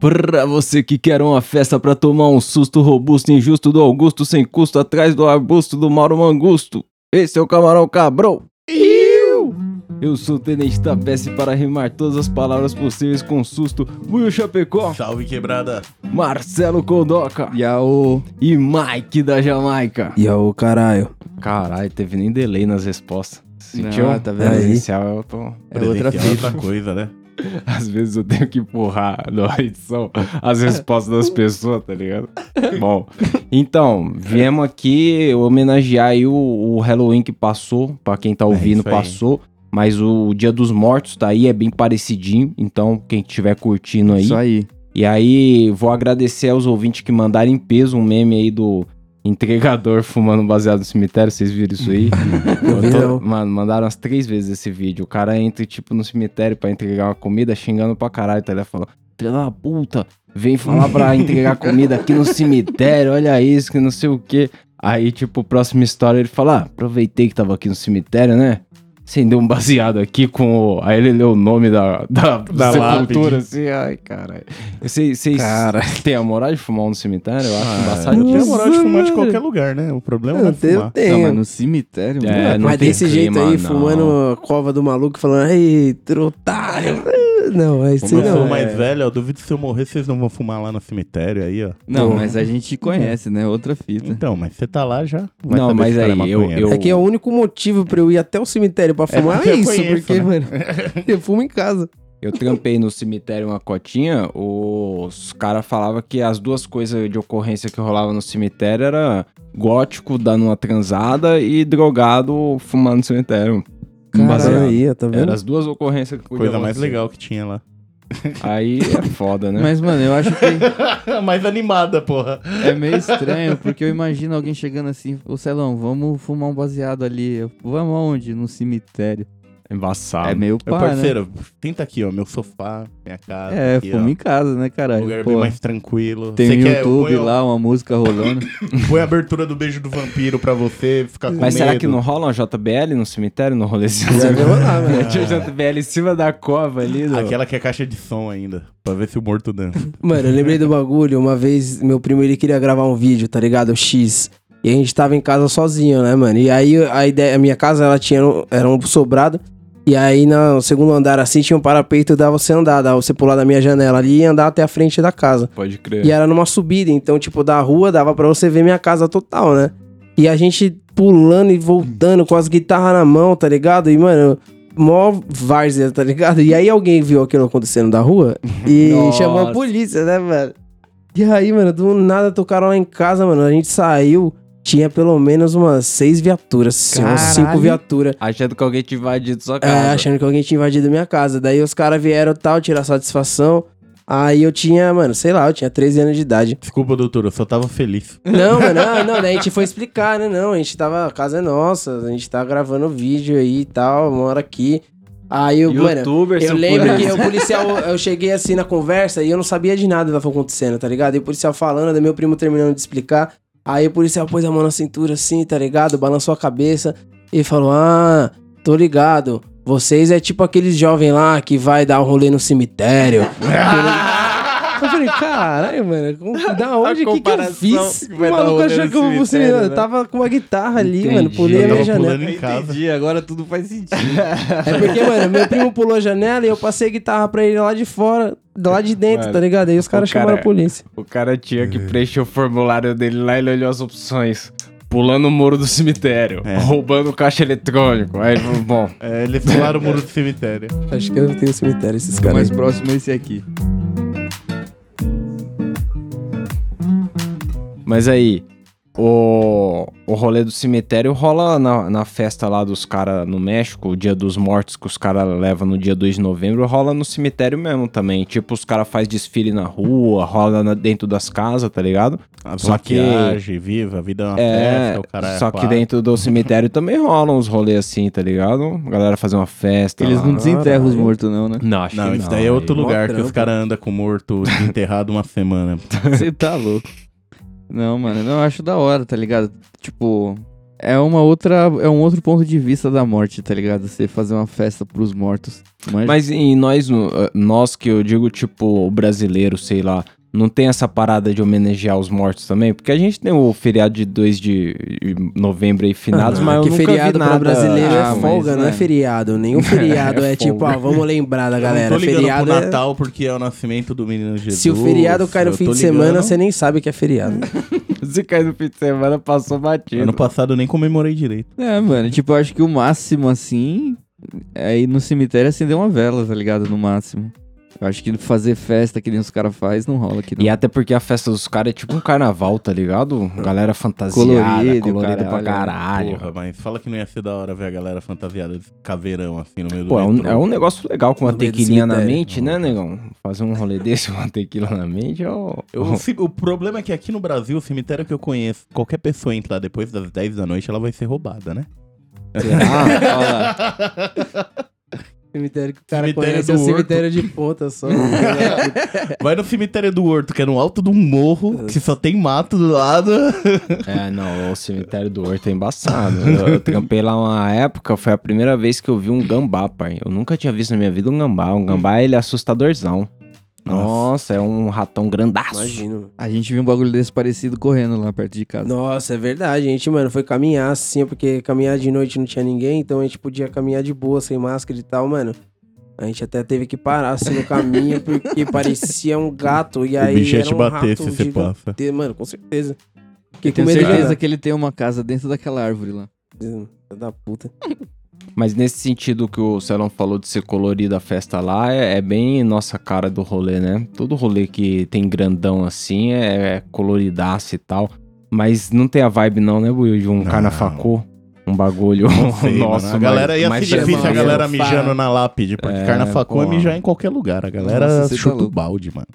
Pra você que quer uma festa pra tomar um susto robusto e injusto do Augusto sem custo atrás do arbusto do Mauro Mangusto. Esse é o Camarão Cabrão. Eu sou o Tenente da Peste para rimar todas as palavras possíveis com susto. Will Chapecó, Salve quebrada. Marcelo Kondoka Yaô. e Mike da Jamaica. E o caralho. Caralho, teve nem delay nas respostas. Sentiu? Não, tá vendo aí? Presencial, eu tô... É outra fita. outra coisa, né? Às vezes eu tenho que empurrar na edição as respostas das pessoas, tá ligado? Bom, então, viemos aqui homenagear aí o, o Halloween que passou, pra quem tá ouvindo, isso aí. passou. Mas o Dia dos Mortos tá aí, é bem parecidinho. Então, quem estiver curtindo aí. Isso aí. E aí, vou agradecer aos ouvintes que mandaram em peso um meme aí do entregador fumando baseado no cemitério. Vocês viram isso aí? Tô-. Mano, mandaram umas três vezes esse vídeo. O cara entra, tipo, no cemitério pra entregar uma comida, xingando pra caralho. Tá ligado? Falando, filha da puta, vem falar pra entregar comida aqui no cemitério, olha isso, que não sei o quê. Aí, tipo, próxima história, ele fala, ah, aproveitei que tava aqui no cemitério, né? Acendeu um baseado aqui com o... Aí ele leu o nome da, da, Da sepultura, lápide. assim, ai, cara. Vocês têm a moral de fumar um no cemitério? Eu acho Ah, embaçado. eu tenho a moral de fumar de qualquer lugar, né? O problema Eu é tenho, fumar. tenho. Não, mas no cemitério, É, mano. não Mas tem desse jeito clima, aí, não. fumando a cova do maluco, falando, ai, otário. Não, é isso Como eu não. sou mais velho, eu duvido se eu morrer, vocês não vão fumar lá no cemitério aí, ó. Não, Pô. mas a gente conhece, né? Outra fita. Então, mas você tá lá já. vai Não, saber mas se o cara aí, é eu- maconheiro. eu- É que é o único motivo pra eu ir até o cemitério pra fumar porque é, eu isso, conheço, porque, né? mano, eu fumo em casa. Eu trampei no cemitério uma cotinha, os caras falavam que as duas coisas de ocorrência que rolava no cemitério era gótico dando uma transada e drogado fumando no cemitério. Caralho, Baseado. aí, tá vendo? Era as duas ocorrências que podia Coisa mais acontecer. legal que tinha lá. Aí é foda, né? Mas, mano, eu acho que mais animada, porra. é meio estranho, porque eu imagino alguém chegando assim, ô Celão, vamos fumar um baseado ali. Eu, Vamos aonde? No cemitério. Embaçado. É meio Meu pá, né? parceiro, tenta aqui, ó, meu sofá, minha casa. É, aqui, fuma ó. em casa, né, Um caralho? lugar Pô, bem mais tranquilo. tem quer- YouTube põe, lá, uma música rolando. Põe a abertura do beijo do vampiro pra você ficar com Mas medo. será que não rola uma JBL no cemitério, no rolezinho? Deu lá, velho. Tinha JBL em cima da cova ali. do- Aquela que é caixa de som ainda, pra ver se o morto dança. Mano, eu lembrei do bagulho. Uma vez, meu primo, ele queria gravar um vídeo, tá ligado? O X. E a gente tava em casa sozinho, né, mano? E aí, a ideia... A minha casa, ela tinha... Era um sobrado. E aí, no segundo andar, assim, tinha um parapeito. Dava você andar, dava você pular da minha janela ali e andar até a frente da casa. Pode crer. E era numa subida, então, tipo, da rua dava pra você ver minha casa total, né? E a gente pulando e voltando com as guitarras na mão, tá ligado? E, mano, mó várzea, tá ligado? E aí alguém viu aquilo acontecendo da rua e chamou a polícia, né, mano? E aí, mano, do nada tocaram lá em casa, mano. A gente saiu, tinha pelo menos umas seis viaturas, assim, umas cinco viaturas. Achando que alguém tinha invadido sua É, casa. achando que alguém tinha invadido minha casa. Daí os caras vieram tal, tirar satisfação. Aí eu tinha, mano, sei lá, eu tinha 13 anos de idade. Desculpa, doutor, eu só tava feliz. Não, mano, não, não, daí a gente foi explicar, né? Não, a gente tava, a casa é nossa, a gente tá gravando vídeo aí e tal, mora aqui. Aí eu, mano, Youtuber, eu seu lembro que o policial, eu cheguei assim na conversa e eu não sabia de nada do que tava acontecendo, tá ligado? E o policial falando, daí meu primo terminando de explicar. Aí o policial pôs a mão na cintura assim, tá ligado? Balançou a cabeça e falou: Ah, tô ligado. Vocês é tipo aqueles jovens lá que vai dar um rolê no cemitério. Eu falei, caralho, mano, como- da onde que, que eu comparação fiz? que O dar maluco rolê achou que eu cemitério, Eu né? tava com uma guitarra ali, Entendi. mano, pulei a Eu minha tava janela. pulando em casa. Entendi, agora tudo faz sentido. É porque, mano, meu primo pulou a janela e eu passei a guitarra pra ele lá de fora, lá de dentro, Mano, tá ligado? Aí os caras o cara chamaram é- a polícia. O cara tinha que preencher o formulário dele lá, ele olhou as opções. Pulando o muro do cemitério, É. roubando caixa eletrônico. Aí ele falou, bom, É, eles pularam o muro do cemitério. Acho que eu não tenho cemitério, esses O caras. mais aí. próximo é esse aqui. Mas aí, o, o rolê do cemitério rola na, na festa lá dos caras no México, o dia dos mortos que os caras levam no dia 2 de novembro, rola no cemitério mesmo também. Tipo, os caras fazem desfile na rua, rola na- dentro das casas, tá ligado? A Só que- maquiagem, viva, a vida é uma É, festa, o cara só que dentro do cemitério também rolam uns rolês assim, tá ligado? A galera fazer uma festa. Eles lá. não desenterram os mortos, não, né? Não, acho Não, que isso não. daí é outro lugar que os caras andam com morto enterrado uma semana. Você tá louco. Não, mano, não, eu acho da hora, tá ligado? Tipo, é uma outra. É um outro ponto de vista da morte, tá ligado? Você fazer uma festa pros mortos. Manja? Mas em nós, eh, nós que eu digo, tipo, o brasileiro, sei lá, não tem essa parada de homenagear os mortos também? Porque a gente tem o feriado de 2 de novembro aí, finados, Ah, mas eu que nunca feriado vi nada. brasileiro Ah, é mas, folga, não é né? feriado. Nenhum feriado é, É tipo, ah, vamos lembrar da Eu galera. não tô Feriado pro é... Natal porque é o nascimento do menino Jesus. Se o feriado cai no eu fim de semana, você nem sabe que é feriado. Se cair no fim de semana, passou batido. Ano passado eu nem comemorei direito. É, mano, tipo, eu acho que o máximo, assim, é ir no cemitério e acender uma vela, tá ligado? No máximo. Eu acho que fazer festa que nem os caras fazem não rola aqui, não. E até porque a festa dos caras é tipo um carnaval, tá ligado? Galera fantasiada, Colorido, colorida pra caralho. Porra, mas fala que não ia ser da hora ver a galera fantasiada de caveirão assim no meio do Pô, é um, é um negócio legal com uma do tequilinha na mente, né, negão? Fazer um rolê desse com uma tequila na mente, ó. Eu- o, ci- o problema é que aqui no Brasil, o cemitério que eu conheço, qualquer pessoa entrar depois das 10 da noite, ela vai ser roubada, né? Será? Cemitério que o cara Cemitério conhece é o Horto. cemitério de ponta só. Vai no cemitério do Horto, que é no alto de um morro, que só tem mato do lado. É, não, o cemitério do Horto é embaçado. Eu, eu trampei lá uma época, foi a primeira vez que eu vi um gambá, pai. Eu nunca tinha visto na minha vida um gambá. Um gambá, ele é assustadorzão. Nossa, é um ratão grandaço. Imagino. A gente viu um bagulho desse parecido correndo lá perto de casa. Nossa, é verdade. A gente, mano, foi caminhar assim, porque caminhar de noite não tinha ninguém, então a gente podia caminhar de boa, sem máscara e tal, mano. A gente até teve que parar assim no caminho, porque parecia um gato. E aí. o bicho ia era te um bater rato se você passa. Mano, com certeza. Fiquei Eu com tenho de certeza que ele tem uma casa dentro daquela árvore lá. Filho da puta. Mas nesse sentido que o Celão falou de ser colorida a festa lá, é, é bem nossa cara do rolê, né? Todo rolê que tem grandão assim é, é coloridaço e tal. Mas não tem a vibe não, né, Buiu? De um Não. carnafacô, um bagulho sei, nosso. mano. A galera ia mais ser difícil a galera Fala. mijando na lápide, porque É, carnafacu é mijar em qualquer lugar. A galera Nossa, você tá chuta o balde, mano.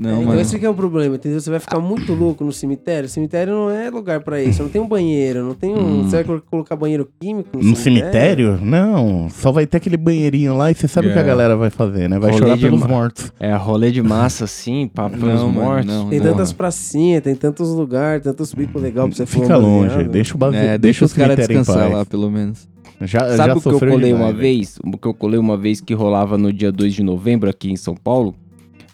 Não, então mano. esse que é o problema, entendeu? Você vai ficar muito louco no cemitério. Cemitério não é lugar pra isso. Não tem um banheiro, não tem um. Hum. Você vai colo- colocar banheiro químico no, No cemitério? Não, só vai ter aquele banheirinho lá e você sabe o que a É. galera vai fazer, né? Vai Rolê chorar pelos ma- mortos. É, rolê de massa assim, pra, pelos Não, mano, mortos. não, Tem não. tantas pracinhas, tem tantos lugares, tantos bicos legais pra você Fica longe, deixa o bagulho. É, deixa os caras cemitério descansar lá, pelo menos. Já, Sabe já o que eu colei demais, uma velho. vez? O que eu colei uma vez que rolava no dia 2 de novembro aqui em São Paulo?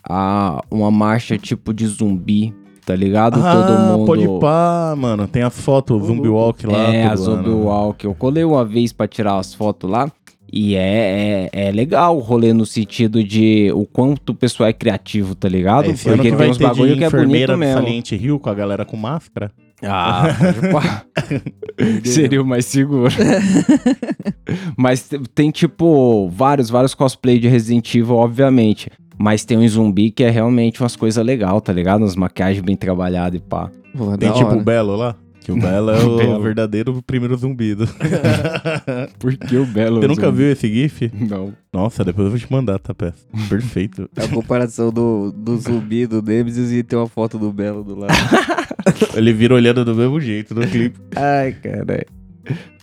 A, uma marcha tipo de zumbi, tá ligado? Ah, Todo mundo. pode pá, mano. Tem as fotos, o Zumbi Walk lá. É, a Zumbi ano. Walk. Eu colei uma vez pra tirar as fotos lá. E é, é, é legal o rolê no sentido de o quanto o pessoal é criativo, tá ligado? Esse Porque que tem uns bagulho que é bonito mesmo. Saliente Rio com a galera com máscara. Ah, seria o mais seguro. Mas te- tem, tipo, vários, vários cosplay de Resident Evil, obviamente. Mas tem um zumbi que é realmente umas coisas legais, tá ligado? Umas maquiagens bem trabalhadas e pá. Pô, Tem da tipo hora. o Belo lá. Que o Belo é o Belo. verdadeiro primeiro zumbido. Por que o belo Você nunca zumbi? viu esse GIF? Não. Nossa, depois eu vou te mandar, tá, peça? Perfeito. A comparação do, do zumbi, do Nemesis e tem uma foto do Belo do lado. Ele vira olhando do mesmo jeito no clipe. Ai, caralho.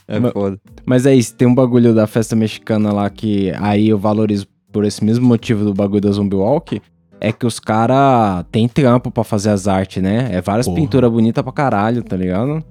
É Mas- foda. Mas é isso, tem um bagulho da festa mexicana lá que aí eu valorizo por esse mesmo motivo do bagulho da Zombie Walk. É que os caras têm trampo pra fazer as artes, né? É várias Porra. pinturas bonitas pra caralho, tá ligado?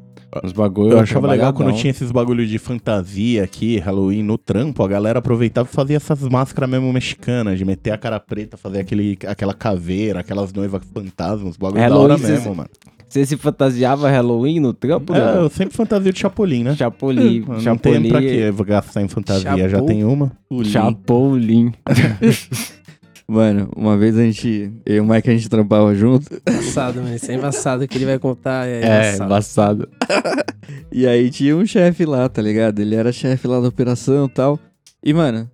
Os bagulho. Eu achava legal quando tinha esses bagulho de fantasia aqui, Halloween, no trampo, a galera aproveitava e fazia essas máscaras mesmo mexicanas, de meter a cara preta, fazer aquele, aquela caveira, aquelas noivas fantasmas, bagulho da hora mesmo, mano. Você se fantasiava Halloween no trampo, É, né? eu sempre fantasia de Chapolin, né? Chapolin. Não Chapolin. tem pra quê eu vou gastar em fantasia, já Chapo- tem uma. Chapolin. Mano, uma vez a gente. Eu e o Mike a gente trampava junto. Embaçado, mano. Isso é embaçado que ele vai contar. É, É, embaçado. embaçado. E aí tinha um chefe lá, tá ligado? Ele era chefe lá da operação e tal. E, mano,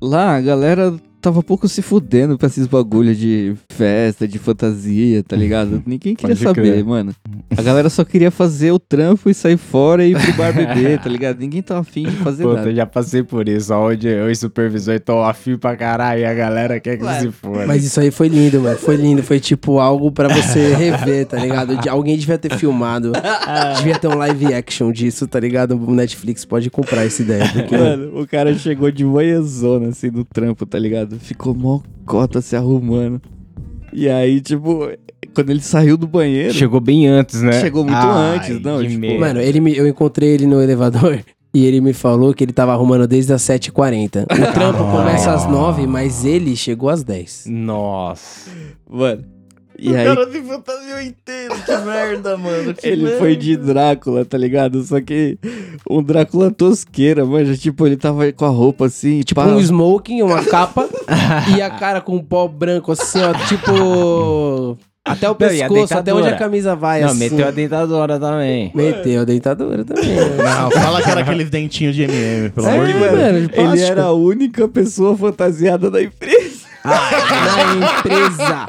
lá a galera tava pouco se fudendo pra esses bagulho de festa, de fantasia, tá ligado? Ninguém queria Pode saber, crer. mano. A galera só queria fazer o trampo e sair fora e ir pro bar beber, tá ligado? Ninguém tava afim de fazer Puta, nada. eu já passei por isso, onde eu e o supervisor estão afim pra caralho e a galera quer que se for. Mas isso aí foi lindo, mano. Foi lindo. Foi tipo algo pra você rever, tá ligado? De- alguém devia ter filmado. devia ter um live action disso, tá ligado? O Netflix pode comprar essa ideia. Porque, Mano, o cara chegou de manhãzona, assim, no trampo, tá ligado? Ficou mó cota se arrumando. E aí, tipo, quando ele saiu do banheiro, Chegou bem antes, né? chegou muito Ai, antes, não, tipo, merda. Mano, ele me, eu encontrei ele no elevador e ele me falou que ele tava arrumando desde as 7h40. O trampo começa às 9 mas ele chegou às 10. Nossa. mano. E o aí cara se fantasiou inteiro, que merda, mano. que ele merda. foi de Drácula, tá ligado? Só que um Drácula tosqueira, manja. Tipo, ele tava com a roupa assim, Tipo pá. um smoking, uma capa e a cara com um pó branco assim, ó, tipo... Até o Não, pescoço, até onde a camisa vai, Não, assim. meteu a dentadura também. Meteu a dentadura também. Não, fala que era aqueles dentinhos de MM, pelo amor de É, Deus. mano, de Ele era a única pessoa fantasiada da empresa. Na empresa.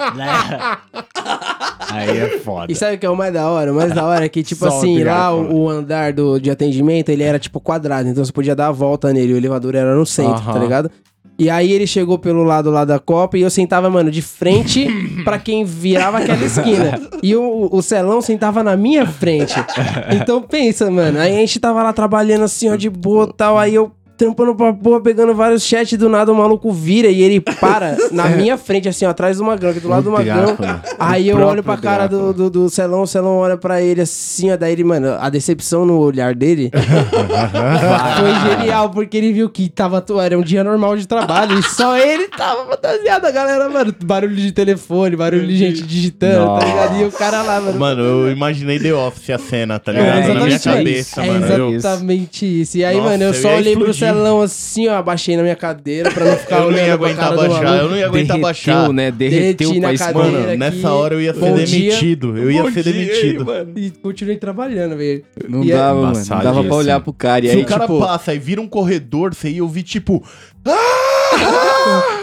Aí é foda. E sabe o que é o mais da hora? O mais da hora é que, tipo Só assim, obrigado, lá o, o andar do, de atendimento, ele era tipo quadrado, então você podia dar a volta nele, o elevador era no centro, Aham. tá ligado? E aí ele chegou pelo lado lá da Copa e eu sentava, mano, de frente pra quem virava aquela esquina. E o, o Celão sentava na minha frente. Então pensa, mano, aí a gente tava lá trabalhando assim, ó, de boa e tal, aí eu trampando pra porra, pegando vários chats, do nada o maluco vira e ele para na minha frente, assim, ó, atrás do Magrão, aqui do lado do Magrão. Aí eu olho pra cara do, do, do Celão, o Celão olha pra ele assim, ó, daí ele, mano, a decepção no olhar dele foi genial, porque ele viu que tava, era um dia normal de trabalho e só ele tava fantasiado, a galera, mano, barulho de telefone, barulho de gente digitando, tá ligado? E o cara lá, mano. Mano, eu imaginei The Office a cena, tá É, ligado? Na minha cabeça, é mano. Eu- exatamente isso. E aí, Nossa, mano, eu eu só olhei pro explodir. Celão assim, ó, abaixei na minha cadeira pra não ficar Eu não ia olhando pra aguentar cara do baixar, eu não ia aguentar Derreteu, baixar. né? Derreteu Derreti espada. cadeira. Mano, aqui. nessa hora eu ia ser Bom dia. demitido. Eu ia Bom ser dia, demitido. mano. E continuei trabalhando, velho. Não E é- dava, mano. Não dava pra olhar pro cara. E Se aí, o cara tipo, passa e vira um corredor, você ia ouvir tipo.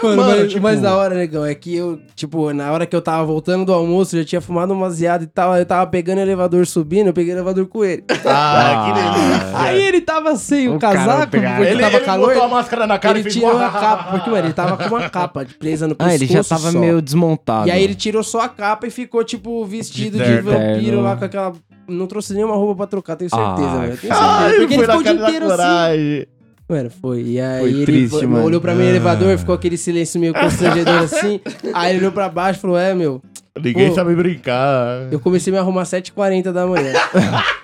Mano, Mano, mas, tipo- mas da hora, negão, é que eu, tipo, na hora que eu tava voltando do almoço, eu já tinha fumado uma ziada e tal, eu tava pegando o elevador subindo, eu peguei o elevador com ele. Ah, que delícia. Aí ele tava sem o, O casaco, porque Ele, tava ele calor. botou a máscara na cara ele e ficou. tirou a capa, porque, mano, ele tava com uma capa presa no pescoço Ah, ele já tava só. meio desmontado. E aí ele tirou só a capa e ficou, tipo, vestido De de, vampiro lá com aquela... Não trouxe nenhuma roupa pra trocar, tenho certeza, mano. eu Tenho certeza. Ai, porque ele foi ficou o dia inteiro assim. Mano, foi. E aí Foi ele triste, mano. olhou pra mim no Ah. elevador, ficou aquele silêncio meio constrangedor assim. Aí ele olhou pra baixo e falou: É, meu, Ninguém Pô. sabe brincar. eu comecei a me arrumar às 7h40 da manhã.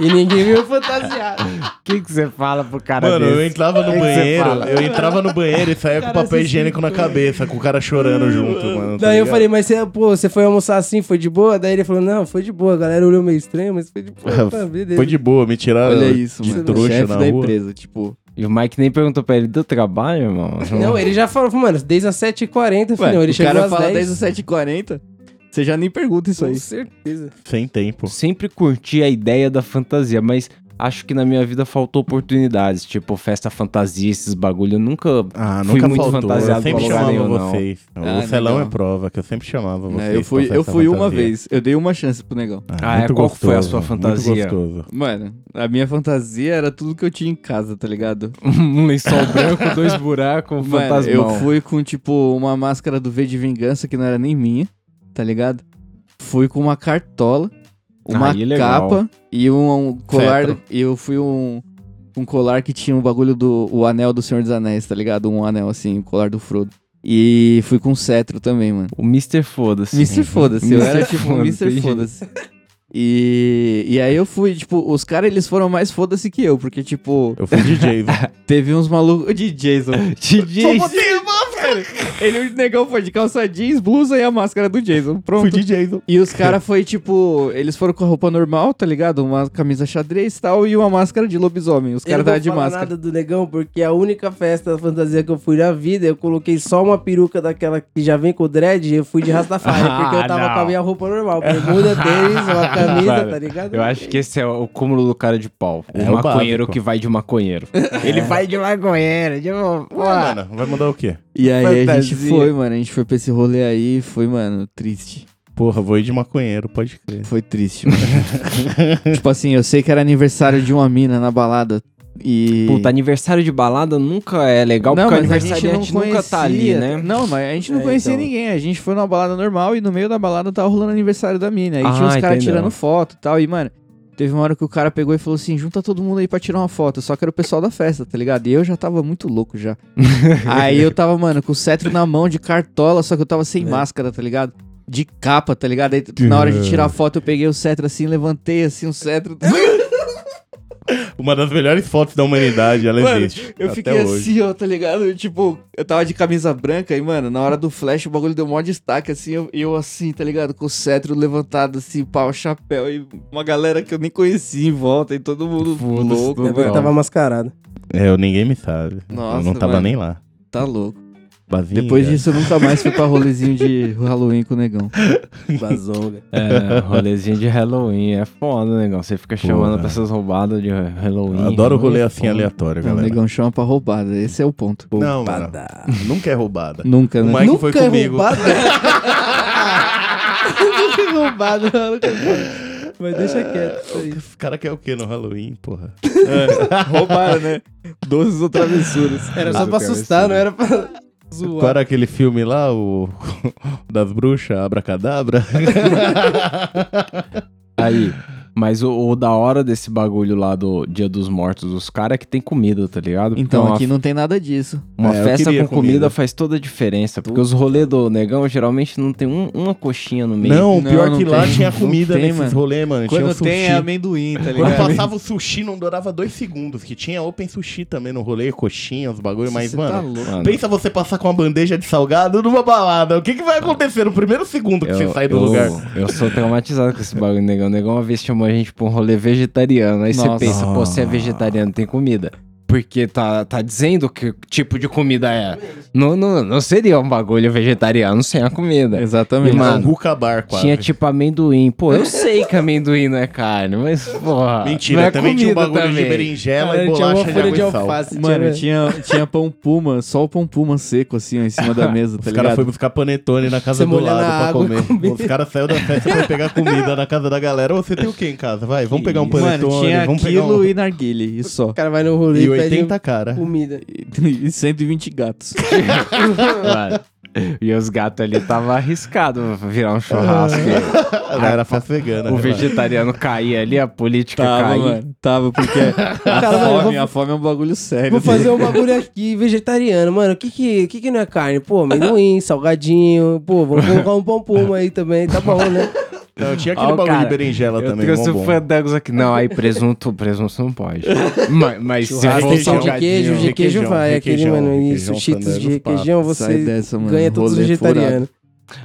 e ninguém viu fantasiado. O que que você fala pro cara Mano, eu desse? entrava no Que que banheiro, fala? eu entrava no banheiro e saía com papel higiênico na cabeça, com o cara chorando junto, mano. tá Daí eu falei, mas você, pô, você foi almoçar assim, foi de boa? Daí ele falou, não, foi de boa. A galera olhou meio estranho, mas foi de boa. Beleza. Foi de boa, me tiraram olha isso, de mano. trouxa chefe na da rua. empresa, tipo... E o Mike nem perguntou pra ele, deu trabalho, irmão? Não, ele já falou, mano, desde as 7h40, Ué, filhão. Ele o chegou cara às fala 10 desde as 7h40, você já nem pergunta isso Com aí. certeza. Sem tempo. Sempre curti a ideia da fantasia, mas acho que na minha vida faltou oportunidades. Tipo, festa fantasia, esses bagulho. Eu nunca Ah, Fui nunca muito faltou. fantasiado Eu sempre chamava nenhum, vocês. Ah, o Celão legal. é prova, que eu sempre chamava vocês. É, eu fui, eu fui uma vez, eu dei uma chance pro negão. Ah, é? muito Qual que foi a gostoso, sua muito fantasia? gostoso. Mano, a minha fantasia era tudo que eu tinha em casa, tá ligado? um lençol branco, dois buracos, um Mano, fantasmão. eu fui com, tipo, uma máscara do V de Vingança, que não era nem minha, tá ligado? Fui com uma cartola, uma Aí, legal. capa e um, um colar. E eu fui um, um colar que tinha um bagulho do o anel do Senhor dos Anéis, tá ligado? Um anel assim, o colar do Frodo. E fui com cetro também, mano. O Mr. Foda-se. Mr. Foda-se, eu era tipo um Foda-se, Mr. Foda-se. E, e aí eu fui, tipo, os caras eles foram mais foda-se que eu, porque, tipo, Eu fui DJ. teve uns malucos de Jason. DJ. Ele, o negão foi de calça jeans, blusa e a máscara do Jason. Pronto. fui DJ. E os caras foi tipo, eles foram com a roupa normal, tá ligado? Uma camisa xadrez e tal, e uma máscara de lobisomem. Os caras vou de máscara. nada do negão, porque a única festa fantasia que eu fui na vida, eu coloquei só uma peruca daquela que já vem com o dread e eu fui de Rastafari, Ah, porque eu tava não. com a minha roupa normal. Bermuda, tênis, uma camisa, Mano, tá ligado? Eu acho que esse é o cúmulo do cara de pau. O É o maconheiro básico. que vai de maconheiro. Ele vai de maconheiro. De... Ué, mano, vai mudar o quê? E aí a gente Fantasia. foi, mano. A gente foi pra esse rolê aí, foi, mano, triste. Porra, vou ir de maconheiro, pode crer. Foi triste, mano. tipo assim, eu sei que era aniversário de uma mina na balada. E. Puta, aniversário de balada nunca é legal, não, porque o mas a gente não aniversariante conhecia. nunca tá ali, né? Não, mas a gente não É, conhecia então. ninguém. A gente foi numa balada normal e no meio da balada tava rolando aniversário da mina. Aí tinha Ah, uns caras entendeu. tirando foto e tal. E, mano, teve uma hora que o cara pegou e falou assim: junta todo mundo aí pra tirar uma foto. Só que era o pessoal da festa, tá ligado? E eu já tava muito louco já. aí eu tava, mano, com o cetro na mão de cartola, só que eu tava sem É. máscara, tá ligado? de capa, tá ligado? Aí, na hora de tirar a foto, eu peguei o cetro assim, levantei assim o cetro. Uma das melhores fotos da humanidade, ela Mano, existe. Eu fiquei hoje. assim, ó, tá ligado? Eu, tipo, eu tava de camisa branca e, mano, na hora do flash o bagulho deu maior destaque, assim, eu, eu assim, tá ligado? Com o cetro levantado, assim, pau, chapéu, e uma galera que eu nem conhecia em volta, e todo mundo louco, todo tava mascarado. É, eu, ninguém me sabe. Nossa, eu não tava mano. nem lá. Tá louco. Bazinga. Depois disso, eu nunca mais fui pra rolezinho de Halloween com o negão. Bazonga. É, rolezinho de Halloween. É foda, negão. Você fica chamando Porra. pra essas roubadas de Halloween. Adoro rolê Halloween é assim foda. aleatório, Não, o galera. negão chama pra roubada, esse é o ponto. Não, mano. Roubada. Nunca é roubada. Nunca, O né? Mike Nunca foi é comigo. Nunca é roubado, não, nunca é roubado. Mas deixa quieto isso aí. Os caras querem o quê no Halloween, porra? Roubaram, né? Doces ou travessuras. Era só pra eu assustar, não era pra Qual zoar. era aquele filme lá, o das bruxas, Abracadabra? Aí, mas o, o da hora desse bagulho lá do Dia dos Mortos, os caras que tem comida, tá ligado? Então, aqui não tem nada disso. uma É, eu festa com comida. comida. faz toda a diferença. Porque os rolês do negão geralmente não tem um- uma coxinha no meio. Não, o Não, pior não que lá tem. tinha Não comida tem, nesses mano. rolês, mano. tinha Quando sushi. tem é amendoim, tá Quando ligado? passava o sushi, não durava dois segundos. Que tinha open sushi também no rolê, coxinha, os bagulho. Mas, Você mano, tá louco. Mano, pensa você passar com uma bandeja de salgado numa balada. O que, que vai acontecer no primeiro segundo que você sai do eu- lugar? Eu sou traumatizado com esse bagulho, negão. O negão uma vez chamou a gente pra um rolê vegetariano. Aí você Nossa. pensa, pô, você é vegetariano, tem comida. Porque tá, tá dizendo que tipo de comida é. Não, não, não seria um bagulho vegetariano sem a comida. Exatamente. E, Mano, mano, um Ruka Bar, quase. Tinha tipo amendoim. Pô, eu sei que amendoim não é carne, mas porra. Mentira, não é também tinha um bagulho de também. berinjela Cara, e tinha uma bolacha de de alface. Mano, tinha- tinha, tinha pão puma, só o pão puma seco, assim, ó, em cima da mesa, tá Os caras foram buscar panetone na casa Você do lado pra comer. comer. Os caras saíram da festa pra pegar comida na casa da galera. Ô, você tem o que em casa? Vai, vamos pegar um panetone, Mano, tinha vamos pegar aquilo um... e narguile, e só. O cara vai no rolê E 80 cara. comida. E 120 gatos. Mano, E os gatos ali tava arriscado virar um churrasco. Não era festa vegana. o relaxa. vegetariano caía ali, a política Tava, caía. mano. Tava, porque a, Cara, mano, fome, vou- a fome é um bagulho sério. Vou né? fazer um bagulho aqui vegetariano. Mano, o que que, que que não é carne? Pô, amendoim, salgadinho. Pô, vamos colocar um pão puma aí também. Tá bom, né? Não, tinha aquele Ó, bagulho cara, de berinjela Eu também, trouxe mó o bom. fandangos aqui. Não, aí presunto, presunto não pode. mas, mas se sal de queijo, de queijo requeijão, vai. Aquele, requeijão, mano, requeijão, isso, cheetos de requeijão, você dessa, mano. ganha todos os vegetarianos.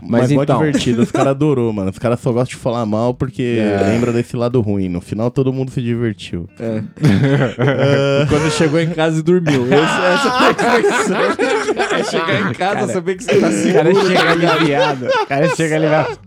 Mas Mas, mó então- divertido, os caras adorou, mano. Os caras só gostam de falar mal porque É. lembra desse lado ruim. No final todo mundo se divertiu. É. Quando chegou em casa e dormiu. Esse- essa foi a expressão. É chegar em casa, Cara, saber que você tá O seguro. cara chega aliviado. O cara chega aliviado.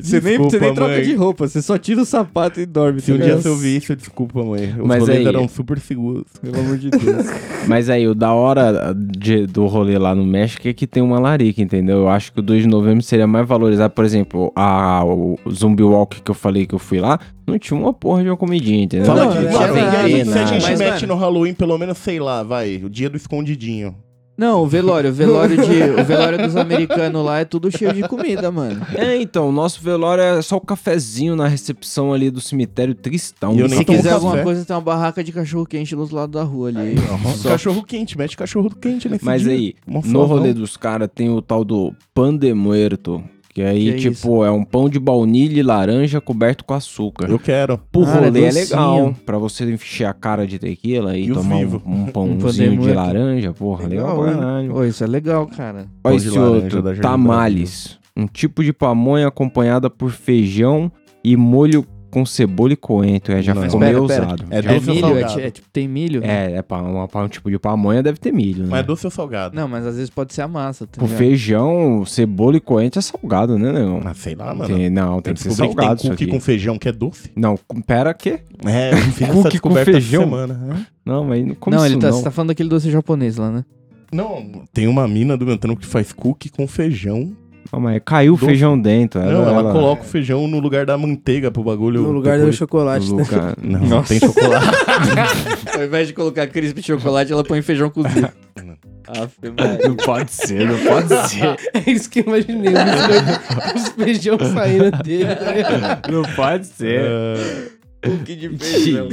Você nem, você nem troca de roupa, você só tira o sapato e dorme. Se um tá dia ligado? você ouvir isso, desculpa, mãe. Os Mas rolês aí- eram super seguros. Pelo amor de Deus. Mas aí, o da hora de- do rolê lá no México é que tem uma larica, entendeu? Eu acho que o 2 de novembro seria mais valorizado. Por exemplo, a, o Zumbi Walk que eu falei que eu fui lá, não tinha uma porra de uma comidinha, entendeu? Fala Não, de não lá tinha vem nada, aí, se a gente Mas, mete mano- no Halloween, pelo menos, sei lá, vai, o dia do escondidinho. Não, o velório, o velório, de, o velório dos americanos lá é tudo cheio de comida, mano. É, então, o nosso velório é só o cafezinho na recepção ali do cemitério tristão. E eu Se tomo quiser café. alguma coisa, tem uma barraca de cachorro quente do outro lado da rua ali. Só. Cachorro quente, mete cachorro quente nesse Mas dia. aí, no rolê dos caras tem o tal do pan de muerto. Que aí, Que é tipo, é um pão de baunilha e laranja coberto com açúcar. Eu quero. Pro Cara, é rolê é, docinho. legal. Pra você encher a cara de tequila e, E tomar um, um Um pãozinho de laranja, porra, legal, pra hein? caralho. Ô, isso é legal, cara. Olha esse outro, tamales. Um tipo de pamonha acompanhada por feijão e molho com cebola e coentro. É, já Não. ficou Pera, meio pera. usado. É Já- É doce ou milho? É, salgado? ti- é tipo, tem milho? é, é pa- uma, um tipo de pamonha deve ter milho, né? Mas é doce ou salgado? Não, mas às vezes pode ser a massa, tá O feijão, cebola e coentro é salgado, né, Negão? Ah, sei lá, mano. Tem- não, tem que ser descobri que tem salgado isso cookie aqui. com feijão que é doce. Não, pera que? É, eu fiz essa Cookie com feijão? essa semana. né? Não, mas não como não, isso ele tá, não. você tá falando daquele doce japonês lá, né? Não, tem uma mina do meu trampo que faz cookie com feijão. Não, mas caiu o feijão dentro. não, ela, coloca o feijão no lugar da manteiga pro bagulho. No lugar do depois- chocolate. o né? lugar- Não, não Nossa. tem chocolate. Ao invés de colocar crisp de chocolate, ela põe feijão cozido. Não pode ser, não pode ser. É isso que eu imaginei. Os, feijão saindo dele. tá? Não pode ser. É, Cookie de feijão.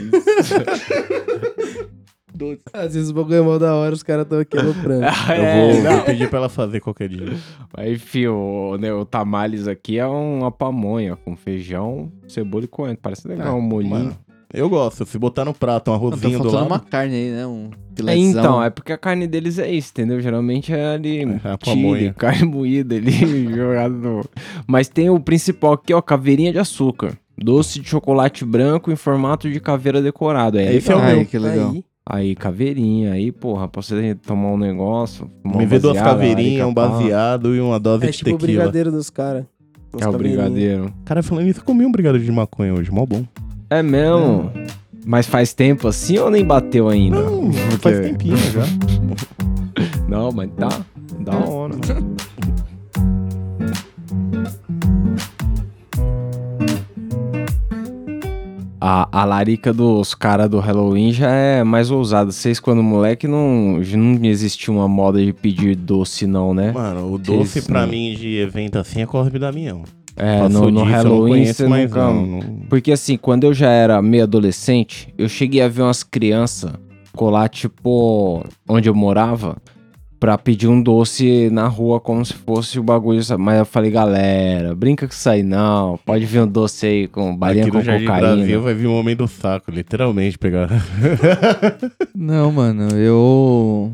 Doce. Às vezes o bagulho é mal da hora, os caras estão aqui aloprando. É, eu vou não. pedir pra ela fazer qualquer dia. Aí, fio, o, né, o tamales aqui é uma pamonha com feijão, cebola e coentro. Parece legal, um molhinho. Mano, eu gosto. Se botar no prato um Não, tá arrozinho do lado... uma carne aí, né? Um É, então, é porque a carne deles é isso, entendeu? Geralmente é ali É, a chile, pamonha. carne moída ali, jogado no... Mas tem o principal aqui, ó, caveirinha de açúcar. Doce de chocolate branco em formato de caveira decorado. É Esse é legal. o meu. Ai, que legal. Aí, Aí, caveirinha, aí, porra, pra você tomar um negócio... Me vê duas caveirinhas, um baseado e uma dose é de tipo o tequila. brigadeiro dos caras. É o brigadeiro. Cara, falando isso, eu comi um brigadeiro de maconha hoje, mó bom. É mesmo? Mas faz tempo assim ou nem bateu ainda? Não, Porque- faz tempinho já. Não, mas tá. Da hora. A, a larica dos caras do Halloween já é mais ousada. Vocês, quando moleque, não, não existia uma moda de pedir doce, não, né? Mano, o doce Isso, pra né? mim de evento assim é Cosme Damião. É, Passou no, no disso, Halloween você nunca. não, não- Porque assim, quando eu já era meio adolescente, eu cheguei a ver umas crianças colar, tipo, onde eu morava, pra pedir um doce na rua como se fosse o bagulho. sabe? Mas eu falei, galera, brinca com isso aí não. Pode vir um doce aí com balinha Aqui com no Jardim cocaína. Brasil vai vir um homem do saco, literalmente, pegar. Não, mano, eu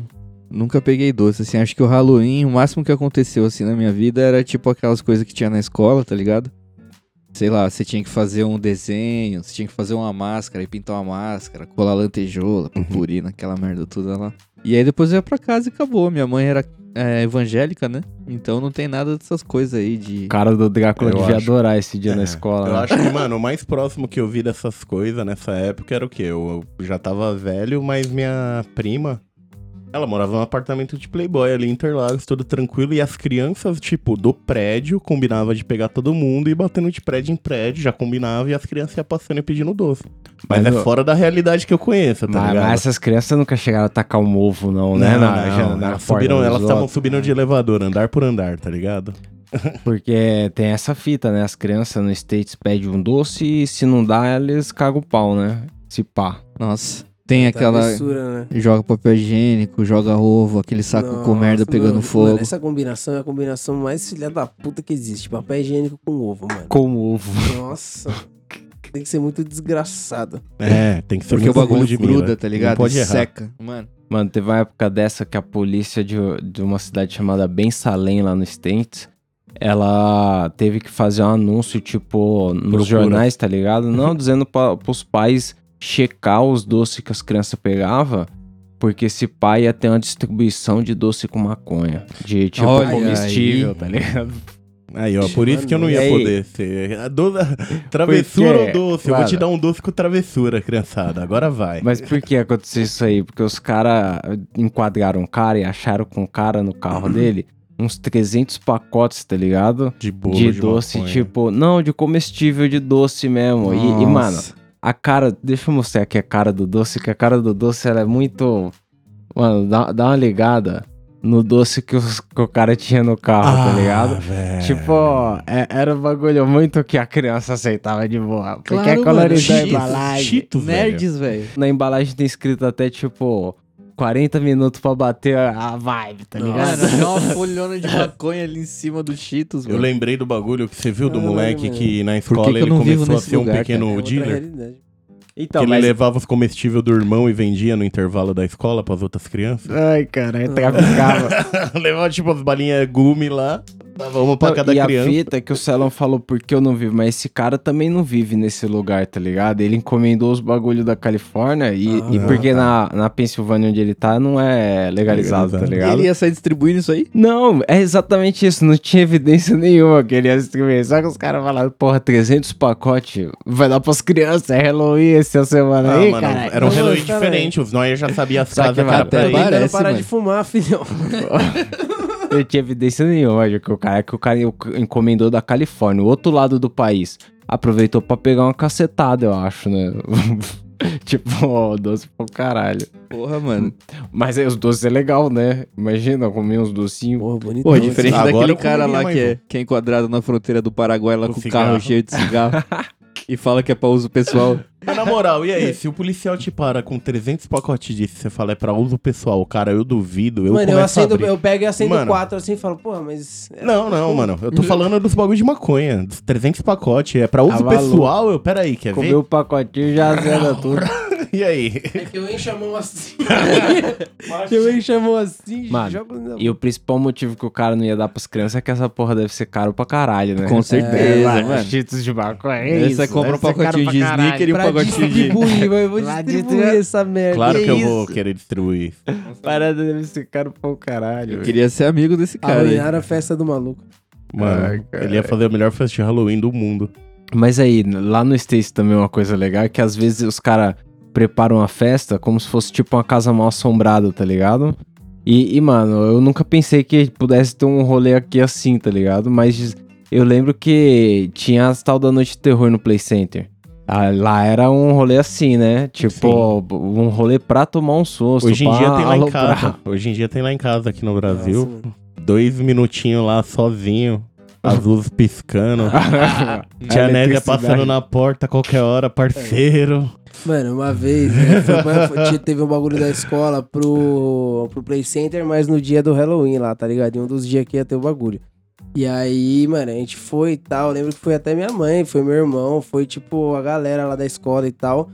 nunca peguei doce, assim, acho que o Halloween, o máximo que aconteceu, assim, na minha vida era, tipo, aquelas coisas que tinha na escola, tá ligado? Sei lá, você tinha que fazer um desenho, você tinha que fazer uma máscara e pintar uma máscara, colar lantejola, purpurina, aquela merda toda lá. E aí depois eu ia pra casa e acabou, minha mãe era é, evangélica, né? Então não tem nada dessas coisas aí de... O cara do Drácula Eu devia acho. adorar esse dia na É, escola. Eu né? acho que, mano, o mais próximo que eu vi dessas coisas nessa época era o quê? Eu, eu já tava velho, mas minha prima, ela morava num apartamento de Playboy ali em Interlagos, tudo tranquilo. E as crianças, tipo, do prédio, combinava de pegar todo mundo e batendo de prédio em prédio, já combinava, e as crianças iam passando e pedindo doce. Mas, Mas é eu- fora da realidade que eu conheço, tá Mas, ligado? mas essas crianças nunca chegaram a tacar um ovo, não, né? Não, Na- não, já na subiram, elas estavam subindo de elevador, andar por andar, tá ligado? Porque tem essa fita, né? As crianças no States pedem um doce e se não dá, eles cagam o pau, né? Se pá. Nossa, tem aquela... Travessura, né? Joga papel higiênico, joga ovo, aquele saco com Nossa, merda pegando mano, fogo. Mano, essa combinação é a combinação mais filha da puta que existe. Papel higiênico com ovo, mano. Com ovo. Nossa. Tem que ser muito desgraçado. É, tem que ser Porque o muito bom bagulho de gruda, mira. tá ligado? Não pode errar. seca. Mano, Mano, teve uma época dessa que a polícia de, de uma cidade chamada Ben Salem, lá no States, ela teve que fazer um anúncio, tipo, nos Procura. jornais, tá ligado? Não, dizendo pra, pros pais checar os doces que as crianças pegavam, porque esse pai ia ter uma distribuição de doce com maconha. De, tipo, Olha comestível, aí. tá ligado? Aí, ó, por isso que eu não ia aí? poder ser. Do- Travessura ou doce? Eu vou claro. te dar um doce com travessura, criançada. Agora vai. Mas por que aconteceu isso aí? Porque os caras enquadraram o cara e acharam com o cara no carro dele uns 300 pacotes, tá ligado? De bolo, de, doce, maconha. tipo, não, de comestível de doce mesmo. E, e, mano. A cara, deixa eu mostrar aqui a cara do doce, que a cara do doce ela é muito. Mano, dá, dá uma ligada no doce que, os- que o cara tinha no carro, tá ligado? Ah, velho. Tipo, é- era um bagulho muito que a criança aceitava de boa. Porque Claro, é colorido mano, a embalagem. Velho. Nerds, velho. Na embalagem tem escrito até, tipo, 40 minutos pra bater a vibe, tá ligado? É uma folhona de maconha ali em cima do Cheetos, Eu mano. lembrei do bagulho que você viu do Caralho, moleque mano. que na que escola que eu ele não vivo começou a nesse ser um lugar, pequeno É outra dealer. realidade. Então, que ele mas... levava os comestíveis do irmão e vendia no intervalo da escola pras outras crianças. Ai, cara, traficava. levava tipo as balinhas gume lá, dava uma pra cada e criança. a fita é que o Celon falou porque eu não vivo, mas esse cara também não vive nesse lugar, tá ligado? Ele encomendou os bagulho da Califórnia e, Ah, e tá. porque na, na Pensilvânia onde ele tá não é legalizado, tá Legalizado. ligado? Ele ia sair distribuindo isso aí? Não, é exatamente isso. Não tinha evidência nenhuma que ele ia distribuir. Só que os caras falaram, porra, 300 pacotes vai dar pras crianças. É Halloween essa semana Ah, aí, mano, cara. era um Halloween diferente. Os Noia já sabia as casas até mano. de fumar, filhão. Não tinha evidência nenhuma de que o cara, que o cara encomendou da Califórnia, o outro lado do país. Aproveitou pra pegar uma cacetada, eu acho, né? tipo, ó, doce pro caralho. Porra, mano. Mas aí os doces é legal, né? Imagina, comer uns docinhos. Porra, bonito. Pô, diferente Agora daquele eu cara lá que é, que é enquadrado na fronteira do Paraguai lá Com com o carro cheio de cigarro. e fala que é pra uso pessoal. Mas na moral, e aí? Se o policial te para com 300 pacotes disso, você fala é pra uso pessoal, cara, eu duvido, eu mano, eu começo a acendo, abrir. eu pego e acendo Mano. quatro assim e falo, pô, mas. Não, não, mano. Eu tô falando dos bagulho de maconha. Dos 300 pacotes. É pra uso maluco. pessoal. Eu, peraí, quer ver? Comeu o pacotinho já zera tudo. E aí? É que eu encho a mão assim. eu encho a mão assim, Mano, jogo E o principal motivo que o cara não ia dar pras crianças é que essa porra deve ser caro pra caralho, né? Com certeza, É, mano. Cheetos de maconha, é Aí isso. você compra um pacotinho pra de sneaker e um pra pacotinho de... distribuir, vai, eu vou distribuir essa merda. Claro que eu isso? vou querer distribuir. Parada deve ser caro pra caralho. Eu queria ser amigo desse cara. Arruinaram a festa do maluco. Mano, Ai, ele ia fazer a melhor festa de Halloween do mundo. Mas aí, lá no States também uma coisa legal é que às vezes os caras preparam a festa como se fosse tipo uma casa mal assombrada, tá ligado? E, e, mano, eu nunca pensei que pudesse ter um rolê aqui assim, tá ligado? Mas eu lembro que tinha as tal da Noite de Terror no Play Center. Ah, Lá era um rolê assim, né? Tipo, um rolê pra tomar um susto. Hoje em dia tem lá em casa. Hoje em dia tem lá em casa aqui no Brasil. Nossa. Dois minutinhos lá sozinho. As luzes piscando. Tia A Nésia eletricidade. passando na porta a qualquer hora, parceiro. Mano, uma vez, né, foi- teve um bagulho da escola pro, pro Play Center, mas no dia do Halloween lá, tá ligado? Em um dos dias que ia ter o bagulho. E aí, mano, a gente foi e tal. Eu lembro que foi até minha mãe, foi meu irmão, foi tipo a galera lá da escola e tal.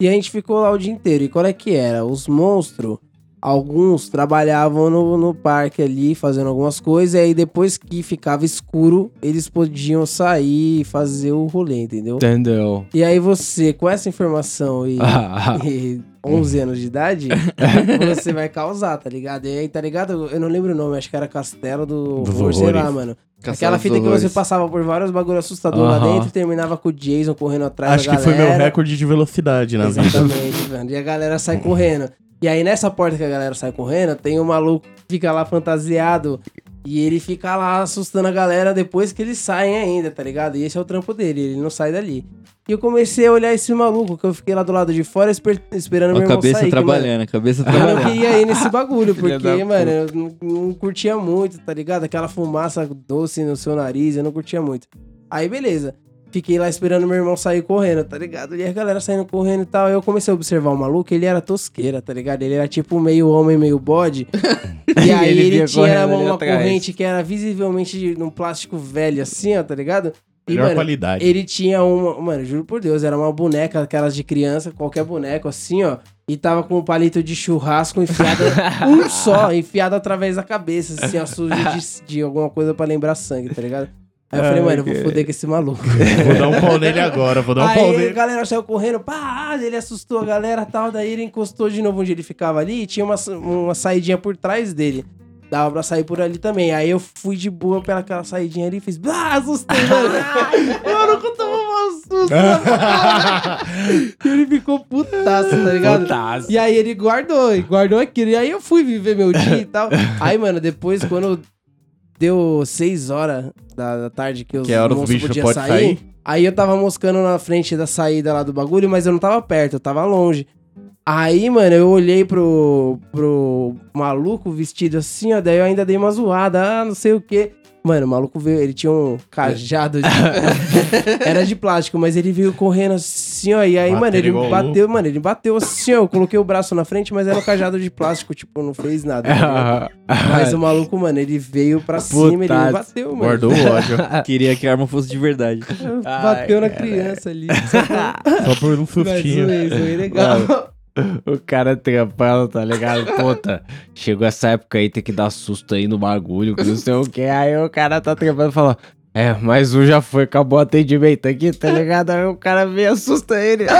E a gente ficou lá o dia inteiro. E qual é que era? Os monstros, alguns trabalhavam no, no parque ali, fazendo algumas coisas. E aí depois que ficava escuro, eles podiam sair e fazer o rolê, entendeu? Entendeu? E aí você, com essa informação e, e 11 anos de idade, você vai causar, tá ligado? E aí, tá ligado? Eu não lembro o nome, acho que era Castelo do Dos Horror, sei lá, mano. Castelo Aquela fita que você passava por vários bagulho assustador lá Aham. dentro e terminava com o Jason correndo atrás Acho da que foi galera. meu recorde de velocidade na vida. Exatamente, mano. E a galera sai correndo. E aí, nessa porta que a galera sai correndo, tem um maluco que fica lá fantasiado. E ele fica lá assustando a galera depois que eles saem ainda, tá ligado? E esse é o trampo dele, ele não sai dali. E eu comecei a olhar esse maluco, que eu fiquei lá do lado de fora esper- esperando meu A irmão cabeça sair. que, mano, trabalhando, a cabeça eu não trabalhando. queria ir nesse bagulho, porque, mano, eu não, não curtia muito, tá ligado? Aquela fumaça doce no seu nariz, eu não curtia muito. Aí, beleza. Fiquei lá esperando meu irmão sair correndo, tá ligado? E a galera saindo correndo e tal. Aí eu comecei a observar o maluco, ele era tosqueira, tá ligado? Ele era tipo meio homem, meio bode. e aí ele ele, tinha uma atrás. corrente que era visivelmente de num plástico velho assim, ó, tá ligado? E, Melhor mano, qualidade. ele tinha uma. Mano, juro por Deus, era uma boneca, aquelas de criança, qualquer boneco assim, ó. E tava com um palito de churrasco enfiado, um só, enfiado através da cabeça, assim, ó, sujo de, de alguma coisa pra lembrar sangue, tá ligado? Aí eu falei, mano, eu vou foder com esse maluco. Vou dar um pau nele agora, vou dar um pau Aí a nele. galera saiu correndo, pá, ele assustou a galera e tal. Daí ele encostou de novo onde ele ficava ali e tinha uma, uma saidinha por trás dele. Dava pra sair por ali também. Aí eu fui de boa pela aquela saidinha ali e fiz, ah, assustei, mano. mano, eu tava um susto. e ele ficou putaço, tá ligado? Putaço. E aí ele guardou, guardou aquilo. E aí eu fui viver meu dia e tal. Aí, mano, depois quando deu 6 horas da, da tarde que os Que é hora monstros bichos podiam sair, sair? Aí eu tava moscando na frente da saída lá do bagulho, mas eu não tava perto, eu tava longe. Aí, mano, eu olhei pro, pro maluco vestido assim, ó, daí eu ainda dei uma zoada, ah, não sei o quê. Mano, o maluco veio, ele tinha um cajado de... Era de plástico, mas ele veio correndo assim, ó, e aí, Bateu mano, ele igual bateu, mano, ele bateu assim, ó, eu coloquei o braço na frente, mas era um cajado de plástico, tipo, não fez nada. tá? Mas o maluco, mano, ele veio pra cima, ele bateu, mano. Guardou o ódio. Queria que a arma fosse de verdade. Bateu Ai, na cara. criança ali. Só por um Mas sustinho. zoei, zoei legal. O cara trampando, tá ligado? Puta, chegou essa época aí, tem que dar susto aí no bagulho, que não sei o que. Aí o cara tá trampando e fala: É, mais um já foi, acabou o atendimento aqui, tá ligado? Aí o cara vem e assusta ele.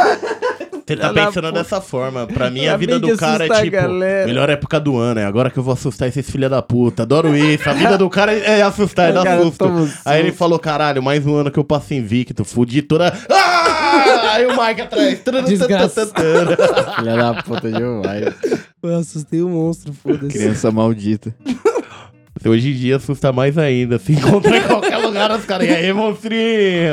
Você tá pensando dessa forma. Pra mim, a vida do cara é tipo, galera. melhor época do ano. É agora que eu vou assustar esses filha da puta. Adoro isso. A vida do cara é assustar, é dar susto. Aí ele falou, caralho, mais um ano que eu passo invicto. Fudi toda... Ah! Aí o Mike atrás. Desgraça. Filha da puta demais. Eu assustei o monstro, foda-se. Criança maldita. Hoje em dia assusta mais ainda. Se encontrar em qualquer lugar, os caras... E aí, monstrinho?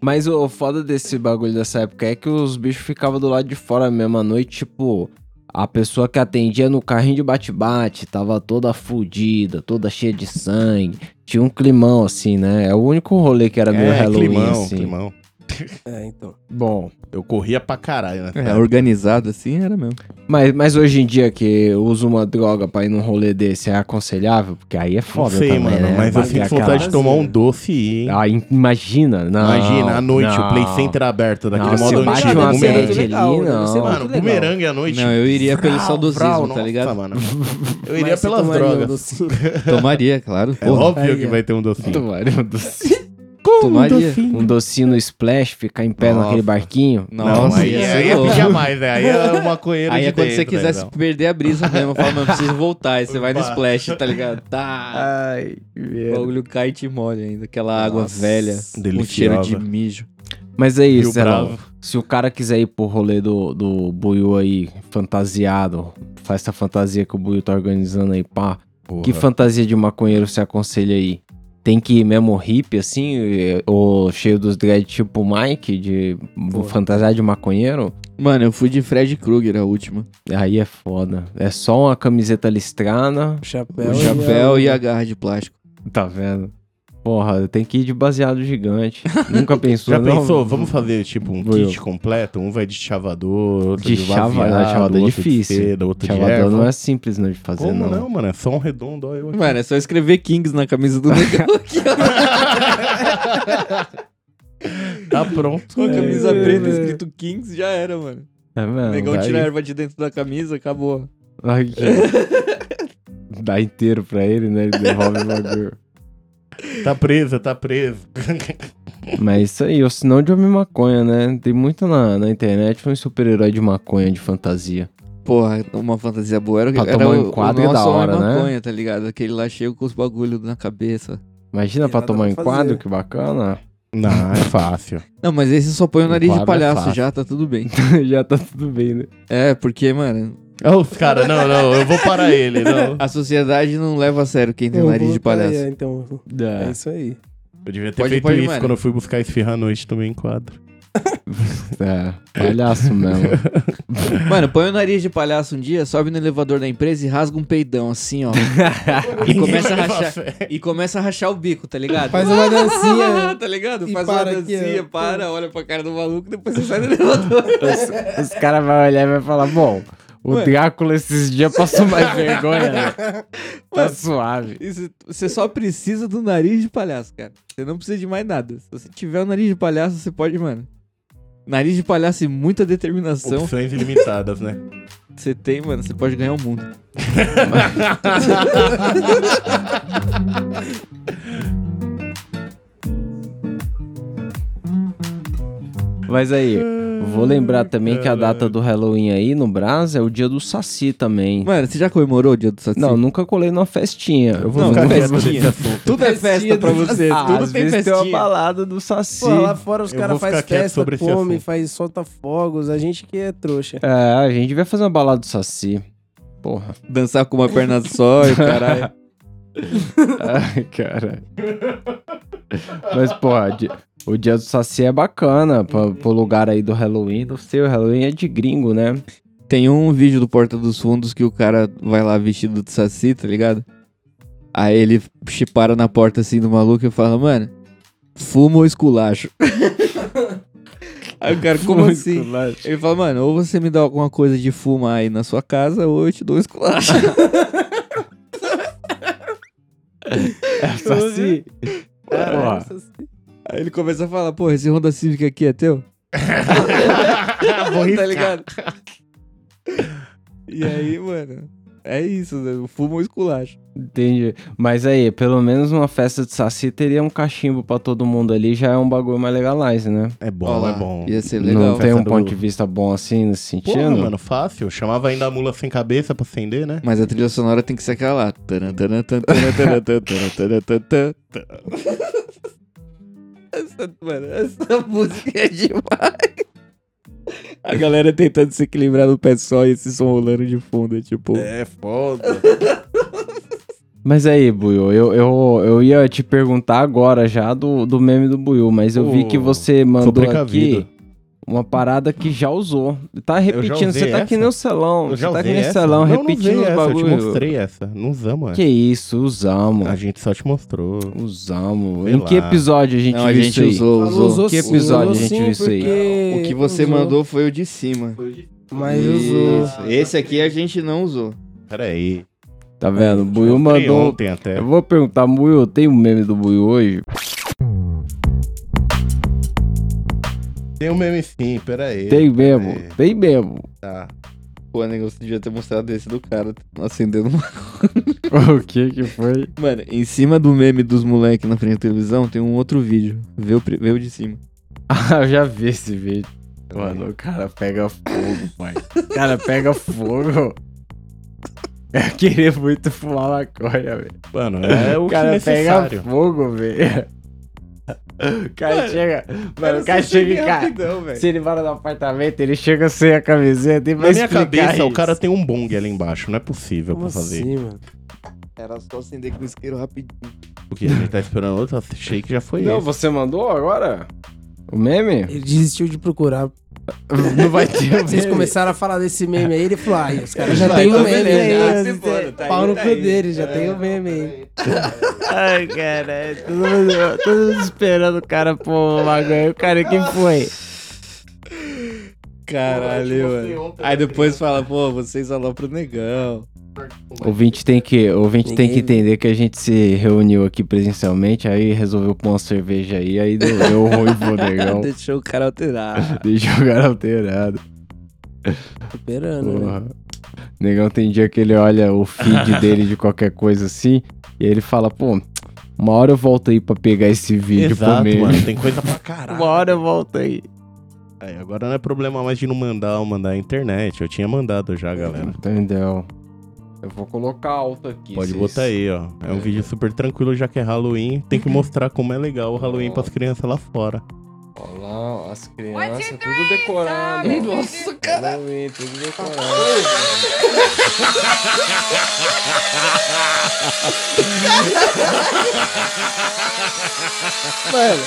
Mas o foda desse bagulho dessa época é que os bichos ficavam do lado de fora mesmo à noite, tipo. A pessoa que atendia no carrinho de bate-bate tava toda fudida, toda cheia de sangue. Tinha um climão assim, né? É o único rolê que era meio É, Halloween climão, assim. climão. É, então. Bom, Eu corria pra caralho, né? É, organizado assim era mesmo. mas, mas hoje em dia que usa uma droga pra ir num rolê desse é aconselhável? Porque aí é Não foda sei, também, mano, né? mas eu sinto vontade de tomar um doce e ir, hein? Ah, im- imagina, não. Imagina, à noite, não. o Play Center aberto, daquele Não, modo se bate antigo, uma bumerangue. ali, não. muito Mano, legal. bumerangue à noite. Não, eu iria pelo Vrau, saudosismo, vrau, tá nossa, ligado? mano. Eu iria Mas você pelas um drogas. docinho? Tomaria, claro. É óbvio que vai ter um docinho. Tomaria um docinho. Tomaria. Um docinho no splash, ficar em pé Nossa. naquele barquinho. Não, Nossa, aí, aí é louco. pedir mais, né? Aí é uma coelho Aí de é quando você dentro, quisesse né, perder a brisa mesmo, fala, mano, preciso voltar. Aí você vai no splash, tá ligado? Tá. Ai, O bagulho cai e te molha ainda. Aquela água Nossa, velha, com cheiro de deliciosa. mijo. Mas é isso. Bravo. Se o cara quiser ir pro rolê do, do Buiu aí, fantasiado, faz essa fantasia que o Buiu tá organizando aí, pá. Porra. Que fantasia de maconheiro você aconselha aí? Tem que ir mesmo hippie, assim, ou cheio dos dread tipo o Mike, de Porra. fantasiar de maconheiro? Mano, eu fui de Fred Krueger a última. Aí é foda. É só uma camiseta listrada, O chapéu. o e chapéu a- e a garra de plástico. tá vendo? Porra, tem que ir de baseado gigante. Nunca pensou, Já não? pensou? Vamos fazer tipo um Vou kit completo? Um vai de chavador, outro De de, baseado, chavador é outro difícil. De seda, outro de Chavador erva. não é simples não de fazer, Como não. não, mano? É só um redondo, ó, eu aqui. Mano, é só escrever Kings na camisa do negão aqui, ó. Tá pronto. Com a camisa É. preta escrito Kings, já era, mano. É O mesmo, negão tira a erva de dentro da camisa, acabou. Ai, que- Dá inteiro pra ele, né? Ele devolve o bagulho. Tá preso, tá preso. Mas isso aí, ou senão de homem maconha, né? Tem muito na, na internet um super-herói de maconha de fantasia. Porra, uma fantasia boa era, Pra era tomar um o, enquadro o é da hora, homem né? maconha, tá ligado? Aquele lá cheio com os bagulhos na cabeça. Imagina pra tomar pra enquadro, que bacana. Não, é fácil. Não, mas esse só põe o nariz de é palhaço fácil. já, tá tudo bem. Já tá tudo bem, né? É, porque, mano, Olha os caras, não, não, eu vou parar ele, não. a sociedade não leva a sério quem tem Eu nariz de palhaço. é, então, é isso aí. Eu devia ter Pode- feito pode, isso mano. quando eu fui buscar esfirra à noite também em quadro. É, palhaço mesmo. Mano, põe o nariz de palhaço um dia, sobe no elevador da empresa e rasga um peidão assim, ó. e começa a rachar. E começa a rachar o bico, tá ligado? Faz uma dancinha. tá ligado? Faz uma aqui, dancinha, para, olha pra cara do maluco, depois você sai do elevador. Os, os caras vão olhar e vai falar, bom, o. Drácula esses dias passou mais vergonha, né? Tá suave. Isso, você só precisa do nariz de palhaço, cara. Você não precisa de mais nada. Se você tiver o nariz de palhaço, você pode, mano. Nariz de palhaço e muita determinação, Opções ilimitadas, né? você tem, mano, você pode ganhar o mundo. Mas aí, vou lembrar também que a data do Halloween aí no Brás é o dia do Saci também. Mano, você já comemorou o dia do Saci? Não, nunca colei numa festinha. Eu vou Não, quieto festinha. assunto. Tudo é Festinha festa pra você, Ah, tudo às tem vezes tem uma festinha. balada do Saci. Pô, lá fora os caras fazem festa, come, faz, solta fogos. A gente que é trouxa. É, a gente devia fazer uma balada do Saci. Porra. Dançar com uma perna só e o caralho. Ai, cara. Mas, porra, o dia do Saci é bacana pra, pro lugar aí do Halloween. Não sei, o Halloween é de gringo, né? Tem um vídeo do Porta dos Fundos que o cara vai lá vestido de saci, tá ligado? Aí ele para na porta assim do maluco e fala, mano, fuma ou esculacho? Aí o cara, como assim? Ele fala, mano, ou você me dá alguma coisa de fumar aí na sua casa, ou eu te dou um esculacho. É Saci. Porra. Aí ele começa a falar, pô, esse Honda Civic aqui é teu? Vou tá ligado? E aí, mano, é isso, né? fuma ou esculacho. Entendi. Mas aí, pelo menos uma festa de Saci teria um cachimbo pra todo mundo ali, já é um bagulho mais legalize, né? É bom, Ó lá, é bom. Ia ser Não legal. tem um do- ponto de vista bom assim nesse sentido? Porra, mano, fácil. Chamava ainda a mula sem cabeça pra acender, né? Mas a trilha sonora tem que ser aquela lá. Essa, mano, essa música é demais. A galera tentando se equilibrar no pé só e esse som rolando de fundo, é tipo... É foda. Mas aí, Buiu, eu, eu, eu ia te perguntar agora já do, do meme do Buiu, mas eu vi que você mandou aqui uma parada que já usou. Tá repetindo, você tá que essa? nem o celão. Eu já Você tá que usei nem o essa? celão, Não, não repetindo usei os essa, Eu te mostrei essa. Não usamos essa. Que isso, usamos. A gente só te mostrou. Usamos. Sei em que lá. episódio a gente Não, a viu gente isso aí? usou, Falou, usou. Que episódio usou a gente sim, viu isso aí? O que você usou. mandou foi o de cima. Mas usou. Isso. Esse aqui a gente não usou. Pera aí. Tá vendo? O Buiu mandou. ontem até. Eu vou perguntar, Buiu, tem um meme do Buiu hoje? Tem um meme sim, pera aí. Tem mesmo, É. tem mesmo. Tá. Pô, negócio devia ter mostrado esse do cara acendendo uma. o que que foi? Mano, em cima do meme dos moleques na frente da televisão tem um outro vídeo. Vê o, pri- vê o de cima. Ah, eu já vi esse vídeo. Mano, o cara pega fogo, pai. O cara pega fogo. Eu queria muito fumar maconha, velho. Mano, é o O que cara pega necessário. fogo, velho. O cara chega. Mano, o cara chega em casa. velho. Se ele mora no apartamento, ele chega sem a camiseta e vai Na minha cabeça, o isso. cara tem um bong ali embaixo. Não é possível Como pra fazer. assim, mano? Era só acender com isqueiro rapidinho. Porque a gente tá esperando outro. Achei que já foi Não, esse. você mandou agora? O meme? Ele desistiu de procurar. Não vai ter o Vocês começaram a falar desse meme aí, ele falou, ai, os caras já tem o então meme aí. se for, tá aí, Pau no tá cu dele, já tem o meme aí. Ai, cara, todo mundo, todo mundo esperando o cara pôr maconha. O cara, quem foi? Caralho, mano. Aí depois fala, pô, vocês falam pro negão. O ouvinte tem que, o ouvinte tem que entender que a gente se reuniu aqui presencialmente, aí resolveu pôr uma cerveja aí, aí deu, deu ruim pro negão. Deixou o cara alterar. Deixa o cara alterado. Esperando, né? Negão tem dia que ele olha o feed dele de qualquer coisa assim, e aí ele fala, pô, uma hora eu volto aí pra pegar esse vídeo pro Exato, meme. mano. Tem coisa pra caralho. Uma hora eu volto aí. Aí, agora não é problema mais de não mandar ou mandar a internet. Eu tinha mandado já, galera. Entendeu? Eu vou colocar alto aqui. Pode vocês- botar aí, ó. É um vídeo super tranquilo, já que é Halloween. Tem que mostrar como é legal o Halloween pras crianças lá fora. Olha lá, as crianças, tudo decorado. ó. Nossa, cara. Halloween, tudo decorado. Mano,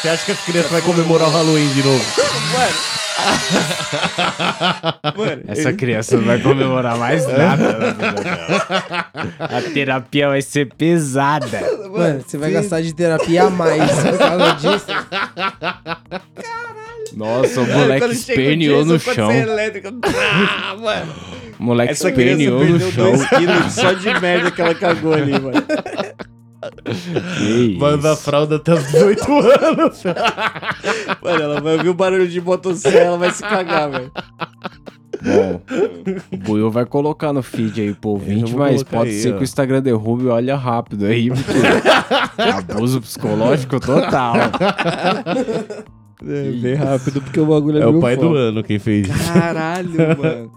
Você acha que as crianças vão comemorar o Halloween de novo? Mano, Essa criança não vai comemorar mais nada na vida dela. A terapia vai ser pesada. mano, você vai gastar de terapia a mais por causa disso. Nossa, o moleque esperneou no chão. Ah, mano. O moleque Essa esperneou no chão. 2 quilos só de merda que ela cagou ali, mano. Que usar isso. fralda até os 18 anos. Mano, ela vai ouvir o barulho de motosserra, ela vai se cagar, velho. Bom, o Buiu vai colocar no feed aí pro ouvinte, mas pode aí, ser ó. que o Instagram derrube e olha rápido aí, porque abuso psicológico total. É, bem rápido, porque o bagulho é, É o pai do ano quem fez isso. Caralho, mano.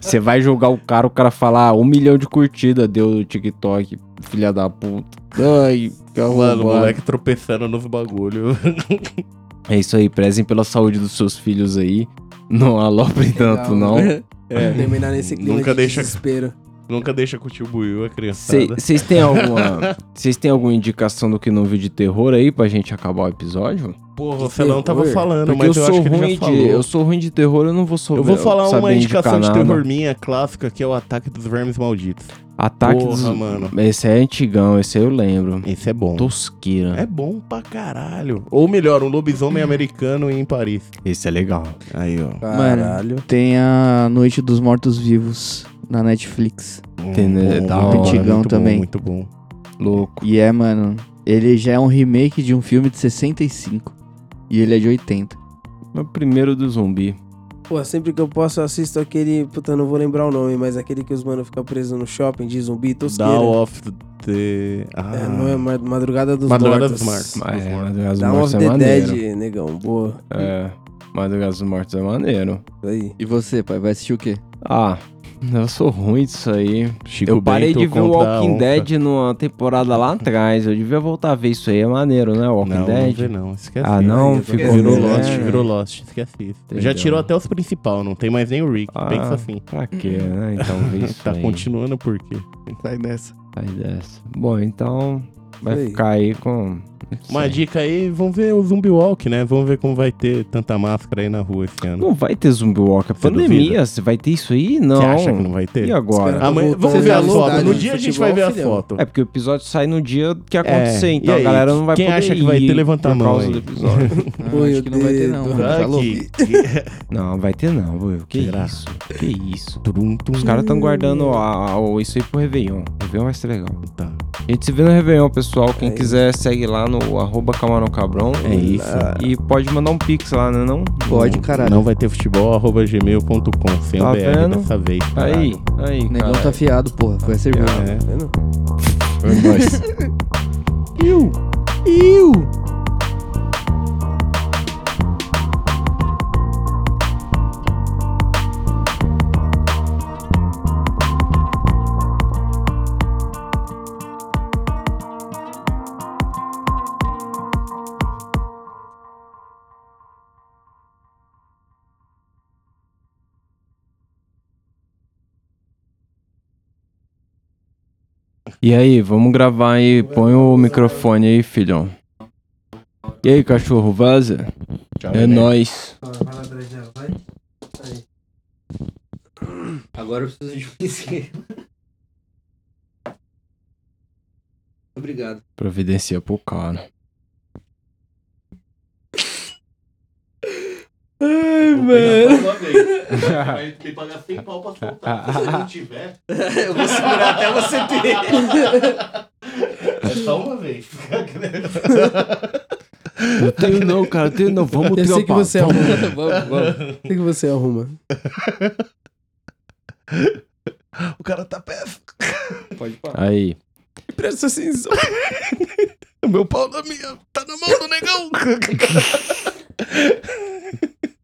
Você vai julgar o cara, o cara falar um milhão de curtidas deu no TikTok, filha da puta. Ai, que Mano, o arrombado. moleque tropeçando nos bagulho. É isso aí, prezem pela saúde dos seus filhos aí. Não aloprem tanto, não. É. Terminar nesse clima Nunca de deixa- desespero. Nunca deixa Buiu, a criançada. Vocês têm alguma. Vocês têm alguma indicação do que não viu de terror aí pra gente acabar o episódio? Porra, o Celão tava falando, Porque eu mas eu, sou acho que ele ruim já de. falou. Eu sou ruim de terror, eu não vou saber. Eu vou falar uma indicação de terror minha clássica, que é o Ataque dos Vermes Malditos. Ataque Porra, dos. mano. Esse é antigão, esse aí eu lembro. Esse é bom. Tosqueira. É bom pra caralho. Ou melhor, um lobisomem americano em Paris. Esse é legal. Aí, ó. Caralho. Tem a Noite dos Mortos Vivos na Netflix. Tem, né? Da hora. Antigão muito também. Bom, muito bom. Louco. E é, mano, ele já é um remake de um filme de 65. E ele é de 80. É o primeiro do zumbi. Pô, sempre que eu posso eu assisto aquele. Puta, eu não vou lembrar o nome, mas aquele que os mano ficam presos no shopping de zumbi, tosqueira. Dawn of the... Ah. É, não é Ma- Madrugada dos Madrugada Mortos. dos Mortos. Mas é, Madrugada dos Dawn Mortos of é the maneiro. Dead, negão. Boa. É. Madrugada dos Mortos é maneiro. Isso aí. E você, pai, vai assistir o quê? Ah, eu sou ruim disso aí. Chico eu parei Bento de ver o Walking. Dead numa temporada lá atrás. Eu devia voltar a ver isso aí. É maneiro, né? Walking Não, não Dead. vê não, esquece. Ah, não? Aí, Ficou Virou Lost, né? virou Lost, esquece isso. Já Entendeu. tirou até os principal, não tem mais nem o Rick, Ah, pensa assim. Pra quê, né? Então vê isso tá aí. continuando por quê? Sai nessa. Sai dessa. Bom, então vai Aí. ficar aí com. Uma dica aí, vamos ver o Zumbi Walk, né? Vamos ver como vai ter tanta máscara aí na rua esse ano. Não vai ter zumbi walk. É Você pandemia. Você vai ter isso aí? Não. Você acha que não vai ter? E agora? Amanhã, vamos ver a foto. No dia a gente vai ver a foto. É porque o episódio sai no dia que acontecer, É, então a galera não vai Quem poder acha que vai ter, levanta a por mão causa aí. do episódio. Ah, acho o que não vai ter, não. Tá. Não, vai ter não, Will. Que isso? Que isso? Os caras estão guardando a- a- o- isso aí pro Réveillon. O Réveillon vai ser legal. Tá. A gente se vê no Réveillon, pessoal. Quem É quiser, segue lá no arroba Camarão Cabrão. É isso. E pode mandar um pix lá, né não? Pode, caralho. Não vai ter futebol, arroba gmail.com. Sem Tá o BR vendo? dessa vez. Aí, aí, O negão tá afiado, porra. Foi a cerveja. É. Tá vendo? Foi nóis. Iu! Iu! E aí, vamos gravar aí. Põe o microfone aí, filhão. E aí, cachorro, vaza? Tchau, É neném. nóis. Agora eu preciso de um isqueiro. Obrigado. Providencia pro cara. Ai, mano. Vai ter que pagar 100 pau pra soltar. Se você não tiver, Eu vou segurar até você ter. é só uma vez. Eu tenho não, cara, eu tenho não. Vamos Eu sei que você vamos. arruma. vamos, vamos. O que que você arruma? O cara tá péssimo. Pode parar. Aí. Presta atenção. O meu pau da minha tá na mão do negão.